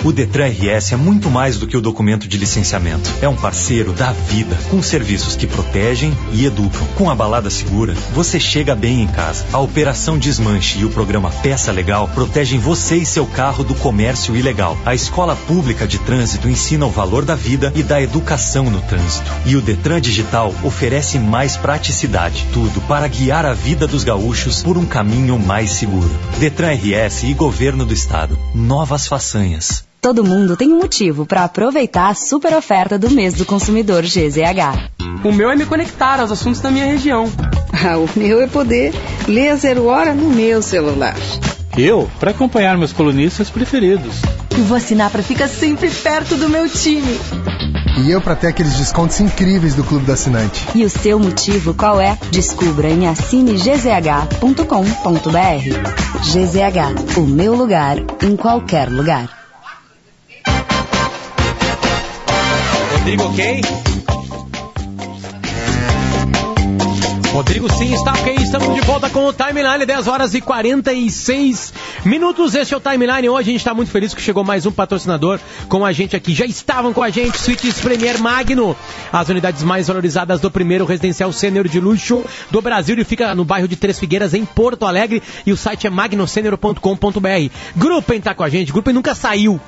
S9: O Detran RS é muito mais do que o documento de licenciamento. É um parceiro da vida, com serviços que protegem e educam. Com a balada segura, você chega bem em casa. A operação Desmanche e o programa Peça Legal protegem você e seu carro do comércio ilegal. A escola pública de trânsito ensina o valor da vida e da educação no trânsito. E o Detran Digital oferece mais praticidade. Tudo para guiar a vida dos gaúchos por um caminho mais seguro. Detran RS e Governo do Estado. Novas façanhas.
S10: Todo mundo tem um motivo para aproveitar a super oferta do mês do consumidor GZH.
S11: O meu é me conectar aos assuntos da minha região.
S12: Ah, o meu é poder ler a zero hora no meu celular.
S13: Eu, para acompanhar meus colunistas preferidos.
S14: Eu vou assinar para ficar sempre perto do meu time.
S15: E eu para ter aqueles descontos incríveis do Clube do Assinante.
S10: E o seu motivo qual é? Descubra em assinegzh.com.br. GZH, o meu lugar em qualquer lugar.
S2: Rodrigo, ok? Rodrigo sim está ok, estamos de volta com o Timeline, 10 horas e 46 minutos. Este é o Timeline. Hoje a gente está muito feliz que chegou mais um patrocinador com a gente aqui. Já estavam com a gente, Suítes Premier Magno, as unidades mais valorizadas do primeiro residencial sênior de luxo do Brasil e fica no bairro de Três Figueiras, em Porto Alegre. E o site é magnosenior.com.br. Gruppen está com a gente, Gruppen nunca saiu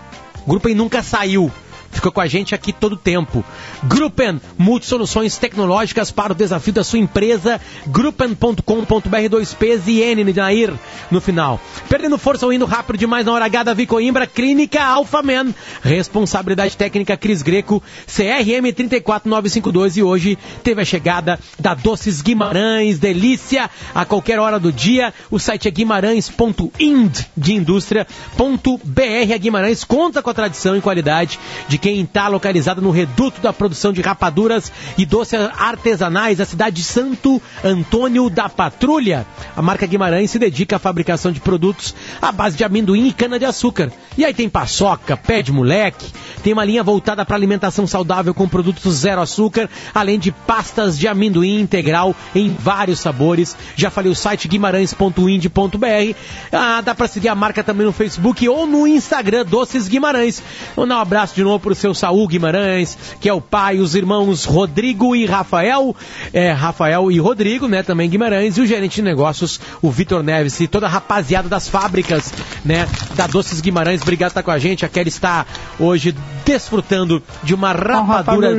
S2: Gruppen nunca saiu. Ficou com a gente aqui todo o tempo. Gruppen, multisoluções tecnológicas para o desafio da sua empresa. Gruppen.com.br 2Ps e N Nair no final. Perdendo força ou indo rápido demais na hora H, Davi Coimbra, Clínica Alphaman. Responsabilidade técnica Cris Greco, CRM 34952 e hoje teve a chegada da Doces Guimarães, delícia a qualquer hora do dia. O site é guimarães.ind de indústria.br. A Guimarães conta com a tradição e qualidade de está localizado no reduto da produção de rapaduras e doces artesanais da cidade de Santo Antônio da Patrulha. A marca Guimarães se dedica à fabricação de produtos à base de amendoim e cana-de-açúcar. E aí tem paçoca, pé de moleque, tem uma linha voltada para alimentação saudável com produtos zero açúcar, além de pastas de amendoim integral em vários sabores. Já falei o site guimarães.ind.br. Ah, dá para seguir a marca também no Facebook ou no Instagram Doces Guimarães. Vou dar um abraço de novo pro seu Saul Guimarães, que é o pai, os irmãos Rodrigo e Rafael, é, Rafael e Rodrigo, né, também Guimarães, e o gerente de negócios, o Vitor Neves, e toda a rapaziada das fábricas, né, da Doces Guimarães, obrigado por estar com a gente, a Kelly está hoje desfrutando de uma rapadura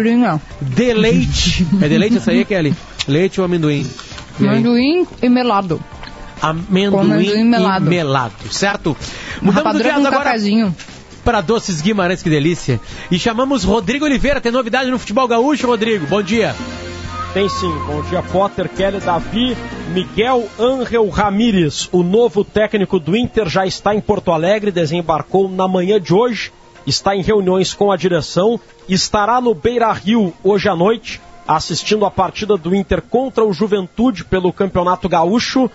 S2: de leite, é de leite essa aí, Kelly? Leite ou amendoim?
S3: Amendoim e melado.
S2: Amendoim,
S3: amendoim melado.
S2: e melado, certo?
S3: Uma
S2: Mudamos de jazz
S3: com
S2: agora
S3: cafezinho.
S2: para Doces Guimarães, que delícia. E chamamos Rodrigo Oliveira, tem novidade no futebol gaúcho, Rodrigo, bom dia.
S16: Tem sim. Bom dia, Potter, Kelly, Davi, Miguel Ángel Ramírez, o novo técnico do Inter, já está em Porto Alegre, desembarcou na manhã de hoje, está em reuniões com a direção, estará no Beira Rio hoje à noite, assistindo a partida do Inter contra o Juventude pelo Campeonato Gaúcho.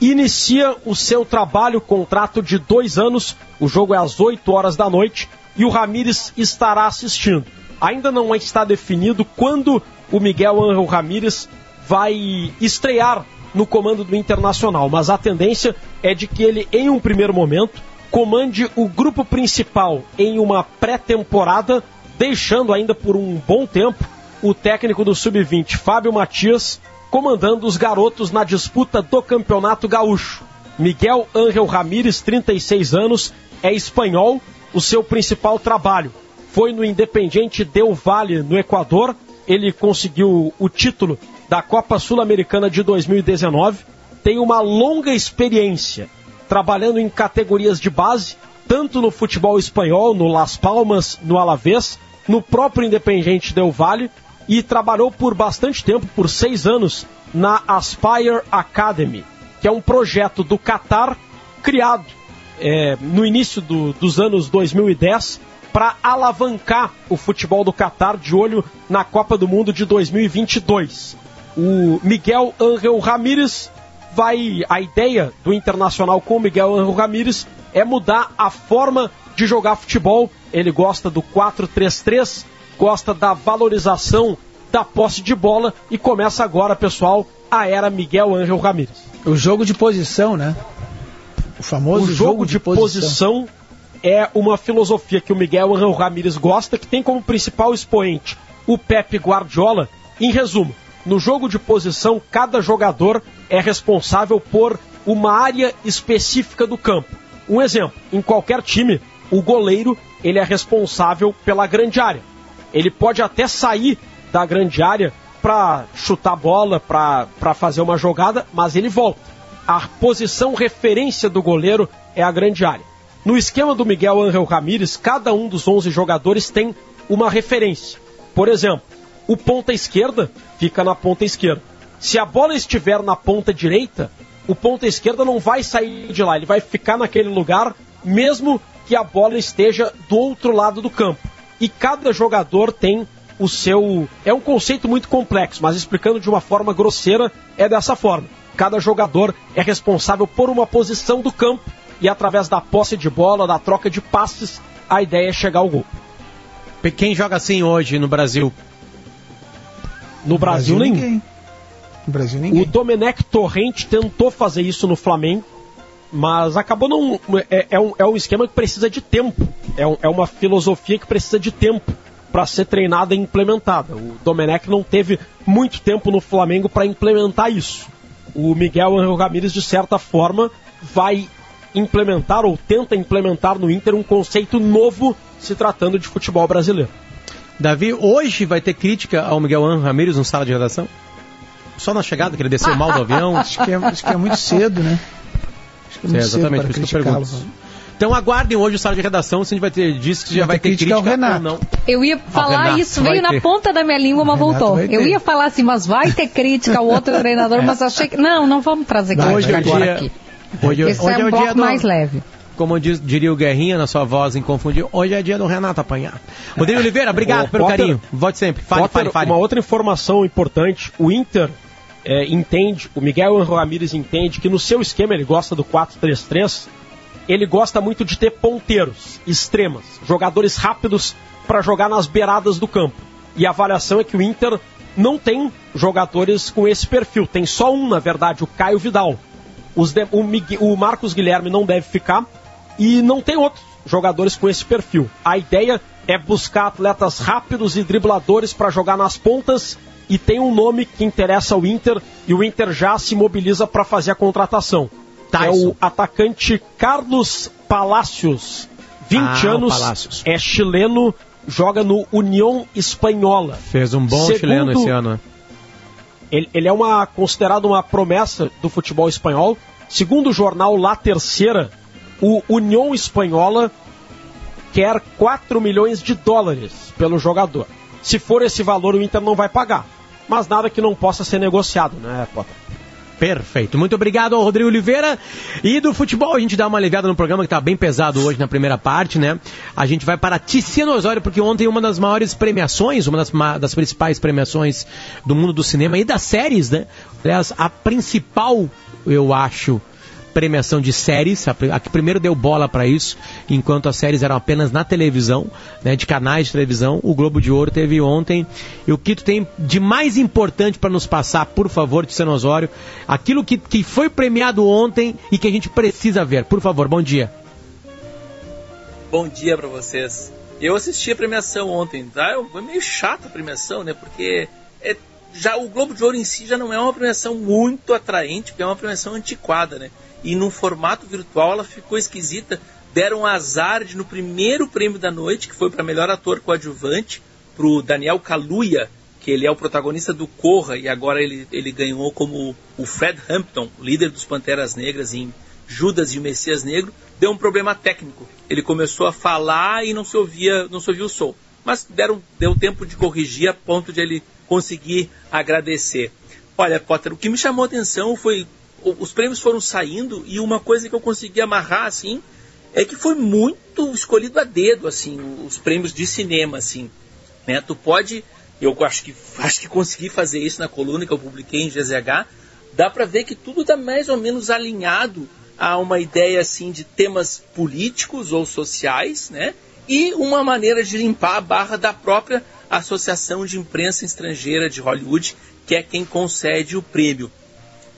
S16: Inicia o seu trabalho, contrato de dois anos, o jogo é às 8 horas da noite e o Ramírez estará assistindo. Ainda não está definido quando o Miguel Ángel Ramírez vai estrear no comando do Internacional, mas a tendência é de que ele, em um primeiro momento, comande o grupo principal em uma pré-temporada, deixando ainda por um bom tempo o técnico do Sub-20, Fábio Matias, comandando os garotos na disputa do Campeonato Gaúcho. Miguel Ángel Ramírez, 36 anos, é espanhol, o seu principal trabalho foi no Independiente Del Valle, no Equador. Ele conseguiu o título da Copa Sul-Americana de 2019. Tem uma longa experiência trabalhando em categorias de base, tanto no futebol espanhol, no Las Palmas, no Alavés, no próprio Independiente Del Valle e trabalhou por bastante tempo, por seis anos, na Aspire Academy, que é um projeto do Qatar criado é, no início do- dos anos 2010 para alavancar o futebol do Qatar de olho na Copa do Mundo de 2022. O Miguel Ángel Ramírez vai. A ideia do Internacional com o Miguel Ángel Ramírez é mudar a forma de jogar futebol. Ele gosta do 4-3-3, gosta da valorização da posse de bola e começa agora, pessoal, a era Miguel Ángel Ramírez.
S4: O jogo de posição, né? O famoso
S16: o jogo, de, posição. É uma filosofia que o Miguel Ángel Ramírez gosta, que tem como principal expoente o Pepe Guardiola. Em resumo, no jogo de posição, cada jogador é responsável por uma área específica do campo. Um exemplo, em qualquer time, o goleiro ele é responsável pela grande área. Ele pode até sair da grande área para chutar a bola, para fazer uma jogada, mas ele volta. A posição referência do goleiro é a grande área. No esquema do Miguel Ángel Ramírez, cada um dos 11 jogadores tem uma referência. Por exemplo, o ponta esquerda fica na ponta esquerda. Se a bola estiver na ponta direita, o ponta esquerda não vai sair de lá, ele vai ficar naquele lugar, mesmo que a bola esteja do outro lado do campo. E cada jogador tem o seu. É um conceito muito complexo, mas explicando de uma forma grosseira, é dessa forma. Cada jogador é responsável por uma posição do campo e através da posse de bola, da troca de passes, a ideia é chegar ao gol.
S2: Quem joga assim hoje no Brasil?
S16: No Brasil, nenhum.
S4: ninguém. No Brasil ninguém.
S16: O Domenech Torrente tentou fazer isso no Flamengo, mas acabou não. É, é um, é um esquema que precisa de tempo. É, um- é uma filosofia que precisa de tempo para ser treinada e implementada. O Domenech não teve muito tempo no Flamengo para implementar isso. O Miguel Angel Ramírez, de certa forma, vai implementar ou tenta implementar no Inter um conceito novo se tratando de futebol brasileiro.
S2: Davi, hoje vai ter crítica ao Miguel Anjo Ramírez no sala de redação? Só na chegada, que ele desceu mal do avião?
S4: acho, que é, acho que é muito cedo, né? Acho que é muito
S2: é, exatamente,
S4: cedo
S2: por isso que eu pergunto. Então aguardem hoje o sala de redação, se a gente vai ter, diz que já vai, vai ter crítica, crítica
S4: ao Renato.
S2: não.
S3: Eu ia falar isso, veio na
S2: ter.
S3: ponta da minha língua, mas voltou. Eu ia falar assim, mas vai ter crítica ao outro treinador, mas achei que... Não, não vamos trazer
S2: Vai,
S3: crítica
S2: hoje é dia-
S3: aqui.
S2: Hoje,
S3: Esse
S2: hoje
S3: é um
S2: o
S3: bloco
S2: dia do,
S3: mais leve.
S2: Como diz, diria o Guerrinha na sua voz inconfundível, hoje é dia do Renato apanhar. Rodrigo Oliveira, obrigado
S16: Ô,
S2: pelo
S16: Potter,
S2: carinho. Volte sempre. Fale,
S16: Potter,
S2: fale, fale.
S16: Uma outra informação importante, o Inter é, entende, o Miguel Ramírez entende que no seu esquema ele gosta do 4-3-3, ele gosta muito de ter ponteiros, extremas, jogadores rápidos para jogar nas beiradas do campo. E a avaliação é que o Inter não tem jogadores com esse perfil, tem só um, na verdade, o Caio Vidal. De- o, o Marcos Guilherme não deve ficar e não tem outros jogadores com esse perfil. A ideia é buscar atletas rápidos e dribladores para jogar nas pontas e tem um nome que interessa ao Inter e o Inter já se mobiliza para fazer a contratação. É o atacante Carlos Palacios, 20
S2: Ah,
S16: anos,
S2: Palacios.
S16: é chileno, joga no União Espanhola.
S2: Fez um bom
S16: Segundo-
S2: chileno esse ano, né?
S16: Ele, ele é uma, considerado uma promessa do futebol espanhol. Segundo o jornal La Terceira, o União Espanhola quer 4 milhões de dólares pelo jogador. Se for esse valor, o Inter não vai pagar. Mas nada que não possa ser negociado, né, Potter?
S2: Perfeito. Muito obrigado ao Rodrigo Oliveira. E do futebol, a gente dá uma aliviada no programa que tá bem pesado hoje na primeira parte, né? A gente vai para Tiziano Osório, porque ontem uma das maiores premiações, uma das, ma- das principais premiações do mundo do cinema e das séries, né? Aliás, a principal, eu acho, premiação de séries, a, a que primeiro deu bola para isso, enquanto as séries eram apenas na televisão, né, de canais de televisão, o Globo de Ouro teve ontem. E o que tu tem de mais importante para nos passar, por favor, Tiziano Osório, aquilo que, que foi premiado ontem e que a gente precisa ver. Por favor, bom dia.
S17: Bom dia pra vocês. Eu assisti a premiação ontem, tá? Foi meio chata a premiação, né? Porque é, já o Globo de Ouro em si já não é uma premiação muito atraente, porque é uma premiação antiquada, né? E no formato virtual ela ficou esquisita. Deram azar de no primeiro prêmio da noite, que foi para melhor ator coadjuvante, pro Daniel Kaluuya, que ele é o protagonista do Corra e agora ele, ele ganhou como o Fred Hampton, líder dos Panteras Negras em Judas e o Messias Negro, deu um problema técnico. Ele começou a falar e não se ouvia, não se ouvia o som. Mas deram, deu tempo de corrigir a ponto de ele conseguir agradecer. Olha, Potter, o que me chamou a atenção foi o- os prêmios foram saindo e uma coisa que eu consegui amarrar assim é que foi muito escolhido a dedo assim os prêmios de cinema assim né? Tu pode, eu acho que acho que consegui fazer isso na coluna que eu publiquei em GZH, dá para ver que tudo está mais ou menos alinhado a uma ideia assim de temas políticos ou sociais, né? E uma maneira de limpar a barra da própria Associação de Imprensa Estrangeira de Hollywood, que é quem concede o prêmio.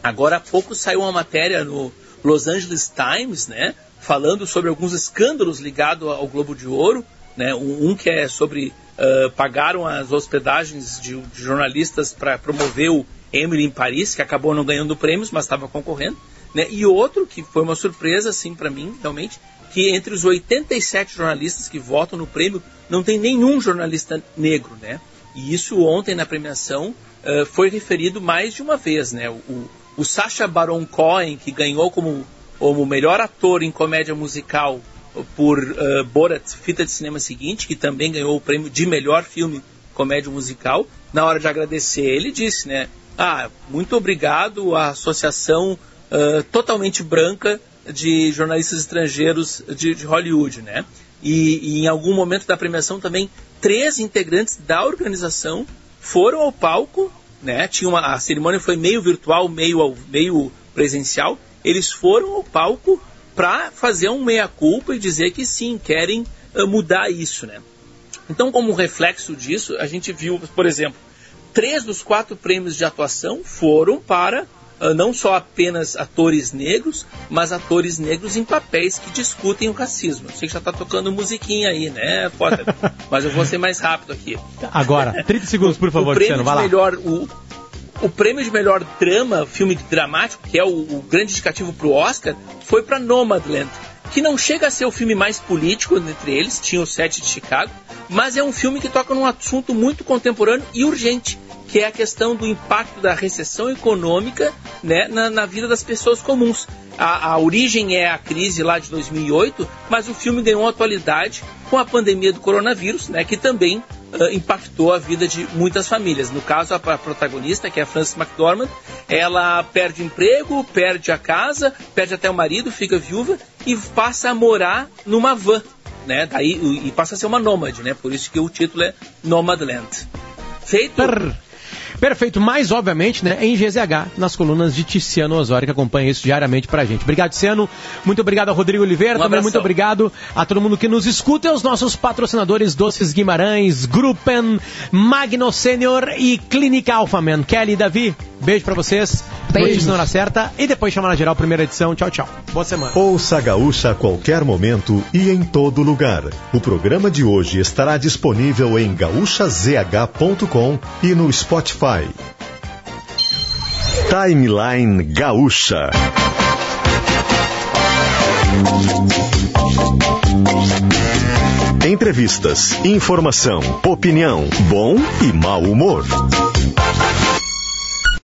S17: Agora há pouco saiu uma matéria no Los Angeles Times, né, falando sobre alguns escândalos ligados ao Globo de Ouro, né, um, que é sobre uh, pagaram as hospedagens de, de jornalistas para promover o Emily em Paris, que acabou não ganhando prêmios, mas estava concorrendo, né, e outro que foi uma surpresa assim para mim, realmente, que entre os 87 jornalistas que votam no prêmio não tem nenhum jornalista negro, né? E isso ontem na premiação uh, foi referido mais de uma vez, né? O, o Sacha Baron Cohen, que ganhou como, como melhor ator em comédia musical por uh, Borat, fita de cinema seguinte, que também ganhou o prêmio de melhor filme comédia musical. Na hora de agradecer, ele disse, né? Ah, muito obrigado à associação uh, totalmente branca de jornalistas estrangeiros de, de Hollywood, né? E, e, em algum momento da premiação também três integrantes da organização foram ao palco, né? Tinha uma, a cerimônia foi meio virtual, meio meio presencial. Eles foram ao palco para fazer um meia culpa e dizer que sim querem uh, mudar isso, né? Então, como reflexo disso, a gente viu, por exemplo, três dos quatro prêmios de atuação foram para não só apenas atores negros, mas atores negros em papéis que discutem o racismo. Eu sei que já está tocando musiquinha aí, né, Potter? mas eu vou ser mais rápido aqui.
S2: Agora, 30 segundos, por favor,
S17: o prêmio
S2: Luciano, vai
S17: de
S2: lá.
S17: melhor, o, o prêmio de melhor drama, filme dramático, que é o, o grande indicativo para o Oscar, foi para Nomadland, que não chega a ser o filme mais político entre eles, tinha o Sete de Chicago, mas é um filme que toca num assunto muito contemporâneo e urgente, que é a questão do impacto da recessão econômica né, na, na vida das pessoas comuns. A, a, origem é a crise lá de 2008, mas o filme ganhou atualidade com a pandemia do coronavírus, né, que também uh, impactou a vida de muitas famílias. No caso, a, a, protagonista, que é a Frances McDormand, ela perde emprego, perde a casa, perde até o marido, fica viúva e passa a morar numa van, né? Daí, e passa a ser uma nômade, né? Por isso que o título é Nomadland. Feito.
S2: Perfeito, mais obviamente, né, em GZH, nas colunas de Tiziano Osório, que acompanha isso diariamente pra gente. Obrigado, Tiziano. Muito obrigado a Rodrigo Oliveira. Um também muito obrigado a todo mundo que nos escuta e aos nossos patrocinadores Doces Guimarães, Gruppen, Magno Senior e Clínica Alphaman. Kelly e Davi, beijo pra vocês.
S3: Beijo.
S2: Notícia na hora certa e depois chamar na geral, primeira edição. Tchau, tchau. Boa semana.
S1: Ouça a Gaúcha a qualquer momento e em todo lugar. O programa de hoje estará disponível em gaúchazh.com e no Spotify. Timeline Gaúcha. Entrevistas, informação, opinião, bom e mau humor.